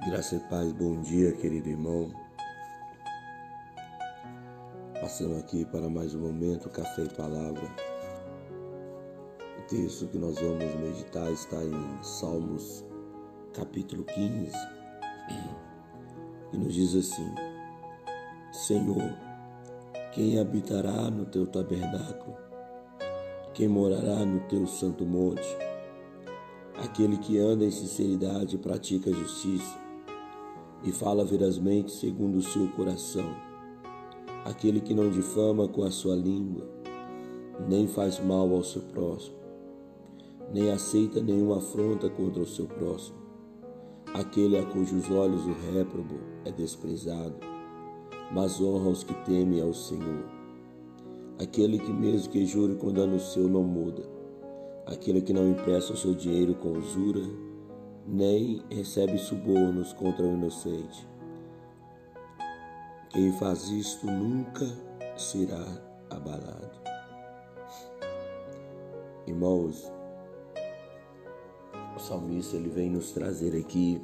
Graça e paz, bom dia, querido irmão. Passando aqui para mais um momento, Café e Palavra. O texto que nós vamos meditar está em Salmos, capítulo 15, e nos diz assim: Senhor, quem habitará no teu tabernáculo? Quem morará no teu santo monte? Aquele que anda em sinceridade e pratica justiça e fala verazmente segundo o seu coração. Aquele que não difama com a sua língua, nem faz mal ao seu próximo, nem aceita nenhuma afronta contra o seu próximo. Aquele a cujos olhos o réprobo é desprezado, mas honra os que temem ao Senhor. Aquele que mesmo que jure com dano seu não muda, aquele que não empresta o seu dinheiro com usura, nem recebe subornos contra o inocente. Quem faz isto nunca será abalado. Irmãos, o salmista ele vem nos trazer aqui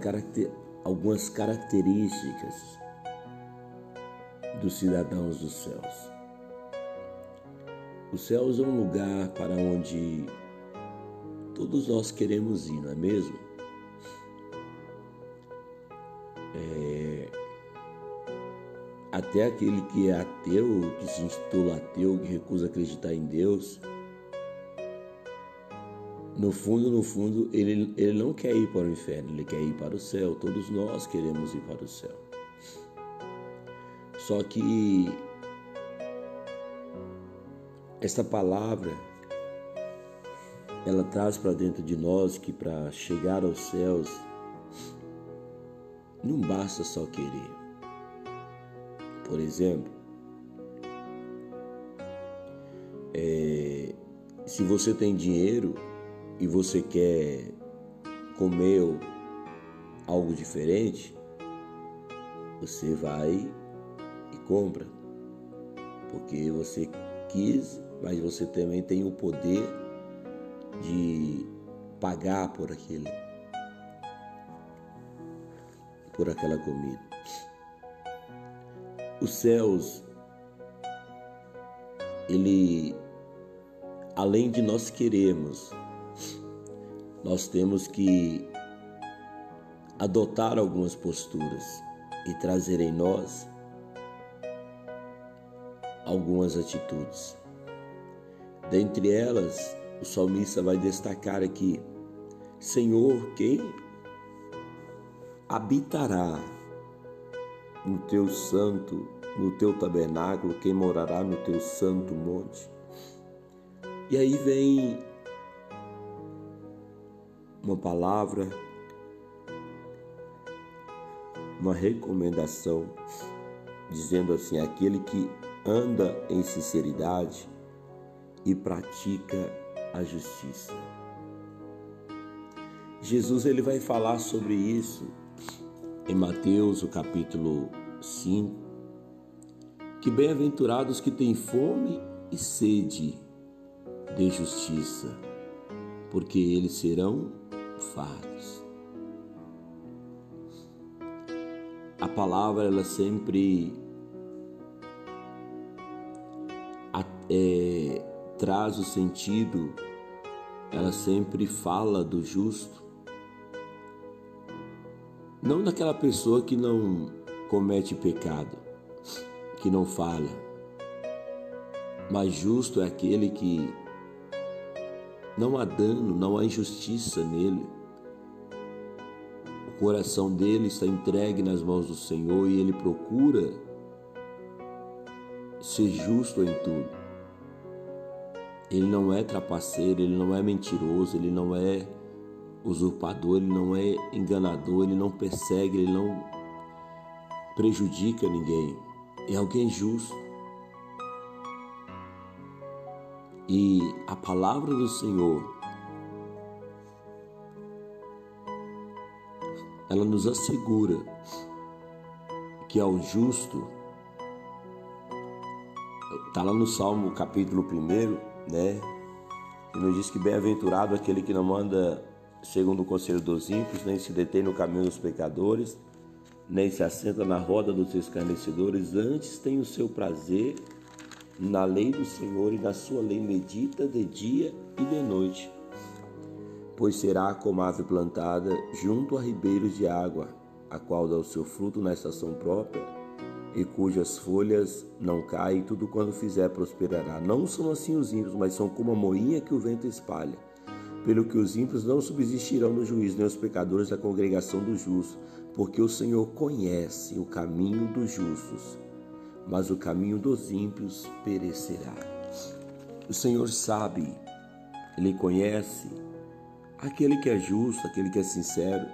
caracter, algumas características dos cidadãos dos céus. Os céus é um lugar para onde todos nós queremos ir, não é mesmo? É... Até aquele que é ateu, que se intitula ateu, que recusa acreditar em Deus, no fundo, no fundo, ele, ele não quer ir para o inferno, ele quer ir para o céu. Todos nós queremos ir para o céu. Só que esta palavra ela traz para dentro de nós que para chegar aos céus não basta só querer. Por exemplo, é, se você tem dinheiro e você quer comer algo diferente, você vai e compra, porque você quis, mas você também tem o poder de pagar por aquele por aquela comida. Os céus ele além de nós queremos, nós temos que adotar algumas posturas e trazer em nós algumas atitudes. Dentre elas, o salmista vai destacar aqui: Senhor, quem habitará no teu santo, no teu tabernáculo, quem morará no teu santo monte? E aí vem uma palavra, uma recomendação, dizendo assim: aquele que anda em sinceridade e pratica a justiça. Jesus ele vai falar sobre isso em Mateus, o capítulo 5, que bem-aventurados que têm fome e sede de justiça, porque eles serão fartos. A palavra ela sempre é, traz o sentido, ela sempre fala do justo. Não daquela pessoa que não comete pecado, que não falha, mas justo é aquele que não há dano, não há injustiça nele. O coração dele está entregue nas mãos do Senhor e ele procura ser justo em tudo. Ele não é trapaceiro, ele não é mentiroso, ele não é usurpador, ele não é enganador, ele não persegue, ele não prejudica ninguém. É alguém justo. E a palavra do Senhor, ela nos assegura que ao justo, está lá no Salmo capítulo 1, né? E nos diz que bem-aventurado aquele que não anda segundo o conselho dos ímpios, nem se detém no caminho dos pecadores, nem se assenta na roda dos escarnecedores, antes tem o seu prazer na lei do Senhor e na sua lei medita de dia e de noite. Pois será como ave plantada junto a ribeiros de água, a qual dá o seu fruto na estação própria, e cujas folhas não caem, tudo quando fizer prosperará. Não são assim os ímpios, mas são como a moinha que o vento espalha. Pelo que os ímpios não subsistirão no juízo, nem os pecadores da congregação dos justos, porque o Senhor conhece o caminho dos justos, mas o caminho dos ímpios perecerá. O Senhor sabe, Ele conhece aquele que é justo, aquele que é sincero,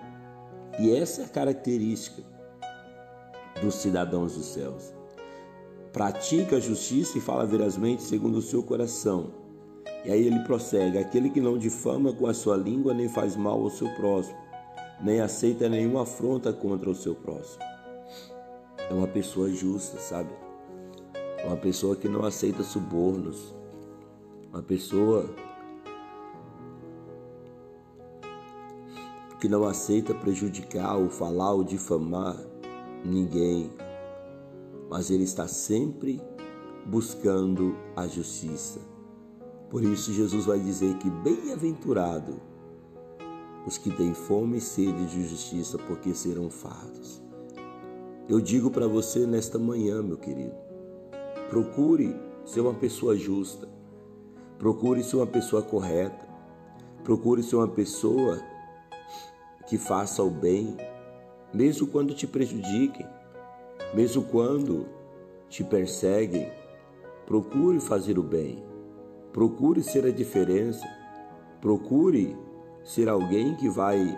e essa é a característica dos cidadãos dos céus. Pratica a justiça e fala verazmente segundo o seu coração. E aí ele prossegue: aquele que não difama com a sua língua nem faz mal ao seu próximo, nem aceita nenhuma afronta contra o seu próximo. É uma pessoa justa, sabe? Uma pessoa que não aceita subornos. Uma pessoa que não aceita prejudicar ou falar ou difamar ninguém, mas ele está sempre buscando a justiça. Por isso, Jesus vai dizer que bem-aventurado os que têm fome e sede de justiça, porque serão fartos. Eu digo para você nesta manhã, meu querido, procure ser uma pessoa justa, procure ser uma pessoa correta, procure ser uma pessoa que faça o bem, mesmo quando te prejudiquem, mesmo quando te perseguem, procure fazer o bem, procure ser a diferença, procure ser alguém que vai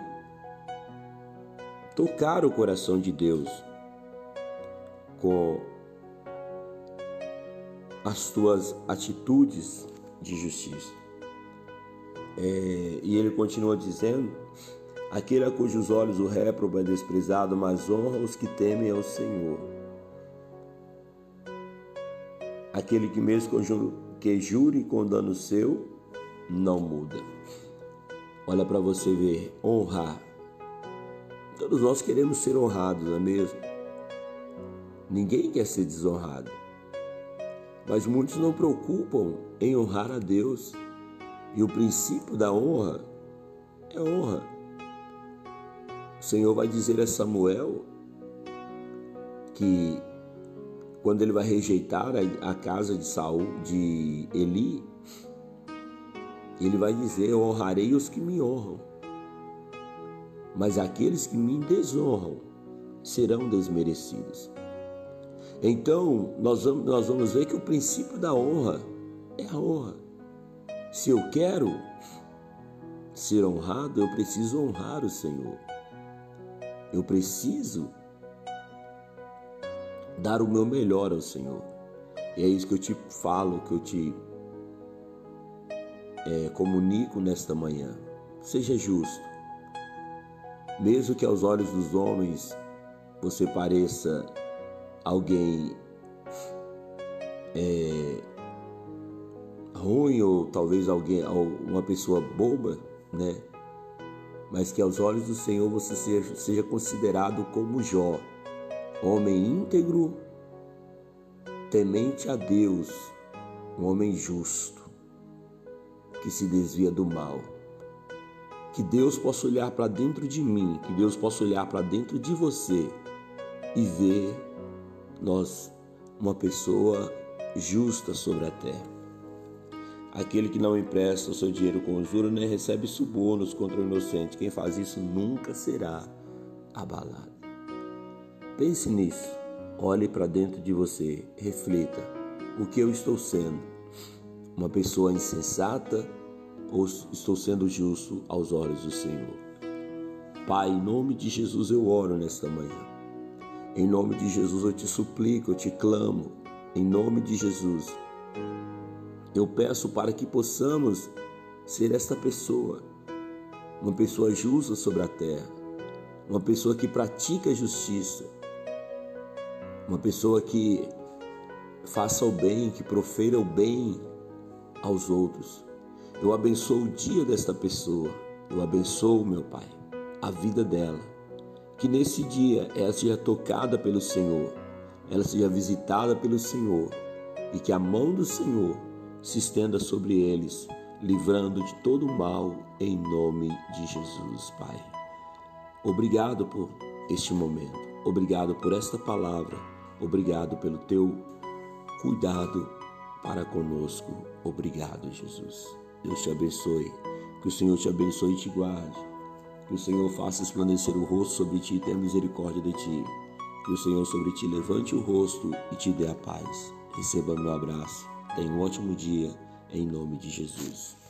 tocar o coração de Deus com as tuas atitudes de justiça. É, e ele continua dizendo Aquele a cujos olhos o réprobo é desprezado, mas honra os que temem ao Senhor. Aquele que mesmo que jure com dano seu, não muda. Olha para você ver, honrar. Todos nós queremos ser honrados, não é mesmo? Ninguém quer ser desonrado. Mas muitos não preocupam em honrar a Deus. E o princípio da honra é honra. O Senhor vai dizer a Samuel que quando ele vai rejeitar a casa de Saul, de Eli, ele vai dizer: Eu honrarei os que me honram, mas aqueles que me desonram serão desmerecidos. Então, nós vamos, nós vamos ver que o princípio da honra é a honra. Se eu quero ser honrado, eu preciso honrar o Senhor. Eu preciso dar o meu melhor ao Senhor. E é isso que eu te falo, que eu te é, comunico nesta manhã. Seja justo. Mesmo que aos olhos dos homens você pareça alguém é, ruim ou talvez alguém, uma pessoa boba, né? Mas que aos olhos do Senhor você seja, seja considerado como Jó, homem íntegro, temente a Deus, um homem justo, que se desvia do mal. Que Deus possa olhar para dentro de mim, que Deus possa olhar para dentro de você e ver nós uma pessoa justa sobre a terra. Aquele que não empresta o seu dinheiro com juros nem recebe subornos contra o inocente. Quem faz isso nunca será abalado. Pense nisso. Olhe para dentro de você. Reflita. O que eu estou sendo? Uma pessoa insensata ou estou sendo justo aos olhos do Senhor? Pai, em nome de Jesus eu oro nesta manhã. Em nome de Jesus eu te suplico, eu te clamo. Em nome de Jesus eu peço para que possamos ser esta pessoa, uma pessoa justa sobre a terra, uma pessoa que pratica justiça, uma pessoa que faça o bem, que profeira o bem aos outros. Eu abençoo o dia desta pessoa Eu abençoo, meu Pai, a vida dela. Que nesse dia ela seja tocada pelo Senhor, ela seja visitada pelo Senhor e que a mão do Senhor se estenda sobre eles, livrando de todo o mal, em nome de Jesus, Pai. Obrigado por este momento, obrigado por esta palavra, obrigado pelo teu cuidado para conosco. Obrigado, Jesus. Deus te abençoe. Que o Senhor te abençoe e te guarde. Que o Senhor faça esplandecer o rosto sobre ti e tenha misericórdia de ti. Que o Senhor sobre ti levante o rosto e te dê a paz. Receba meu abraço. Tenha um ótimo dia, em nome de Jesus.